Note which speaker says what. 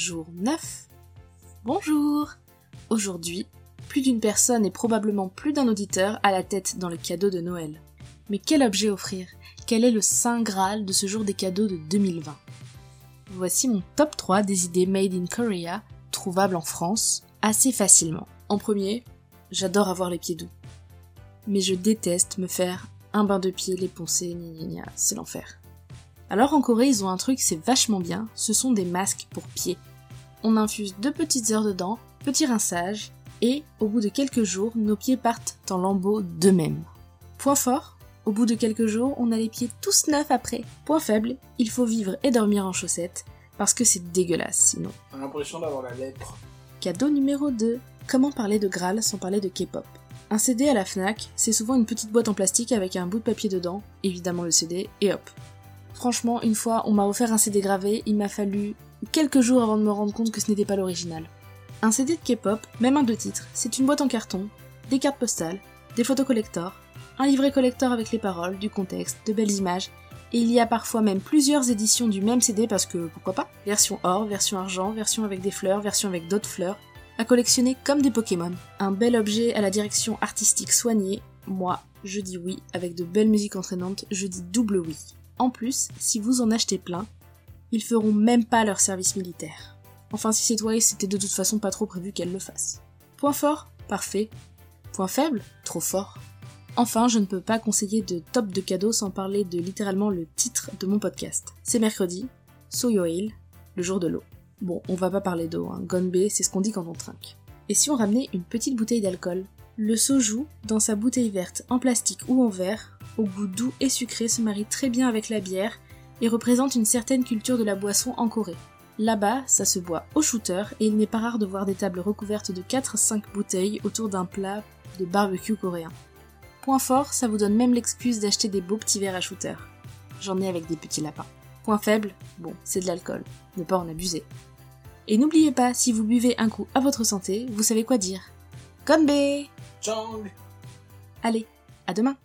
Speaker 1: jour 9. Bonjour Aujourd'hui, plus d'une personne et probablement plus d'un auditeur a la tête dans le cadeau de Noël. Mais quel objet offrir? Quel est le saint graal de ce jour des cadeaux de 2020 Voici mon top 3 des idées made in Korea, trouvables en France, assez facilement. En premier, j'adore avoir les pieds doux. Mais je déteste me faire un bain de pied, les poncer, gna c'est l'enfer. Alors en Corée, ils ont un truc, c'est vachement bien, ce sont des masques pour pieds. On infuse deux petites heures dedans, petit rinçage, et au bout de quelques jours, nos pieds partent en lambeaux d'eux-mêmes. Point fort, au bout de quelques jours, on a les pieds tous neufs après. Point faible, il faut vivre et dormir en chaussettes, parce que c'est dégueulasse sinon.
Speaker 2: On a l'impression d'avoir la lèpre.
Speaker 1: Cadeau numéro 2. Comment parler de Graal sans parler de K-pop? Un CD à la FNAC, c'est souvent une petite boîte en plastique avec un bout de papier dedans, évidemment le CD, et hop. Franchement, une fois, on m'a offert un CD gravé, il m'a fallu quelques jours avant de me rendre compte que ce n'était pas l'original. Un CD de K-pop, même un de titres, c'est une boîte en carton, des cartes postales, des photos collector, un livret collector avec les paroles, du contexte, de belles images, et il y a parfois même plusieurs éditions du même CD parce que pourquoi pas Version or, version argent, version avec des fleurs, version avec d'autres fleurs, à collectionner comme des Pokémon. Un bel objet à la direction artistique soignée, moi, je dis oui, avec de belles musiques entraînantes, je dis double oui. En plus, si vous en achetez plein, ils feront même pas leur service militaire. Enfin, si c'est toi, c'était de toute façon pas trop prévu qu'elle le fasse. Point fort Parfait. Point faible Trop fort. Enfin, je ne peux pas conseiller de top de cadeaux sans parler de littéralement le titre de mon podcast. C'est mercredi, Soyoil, le jour de l'eau. Bon, on va pas parler d'eau, hein. Gonbe, c'est ce qu'on dit quand on trinque. Et si on ramenait une petite bouteille d'alcool? Le soju, dans sa bouteille verte en plastique ou en verre, au goût doux et sucré, se marie très bien avec la bière et représente une certaine culture de la boisson en Corée. Là-bas, ça se boit au shooter et il n'est pas rare de voir des tables recouvertes de 4-5 bouteilles autour d'un plat de barbecue coréen. Point fort, ça vous donne même l'excuse d'acheter des beaux petits verres à shooter. J'en ai avec des petits lapins. Point faible, bon, c'est de l'alcool. Ne pas en abuser. Et n'oubliez pas, si vous buvez un coup à votre santé, vous savez quoi dire. Gonbe
Speaker 2: Chang
Speaker 1: Allez, à demain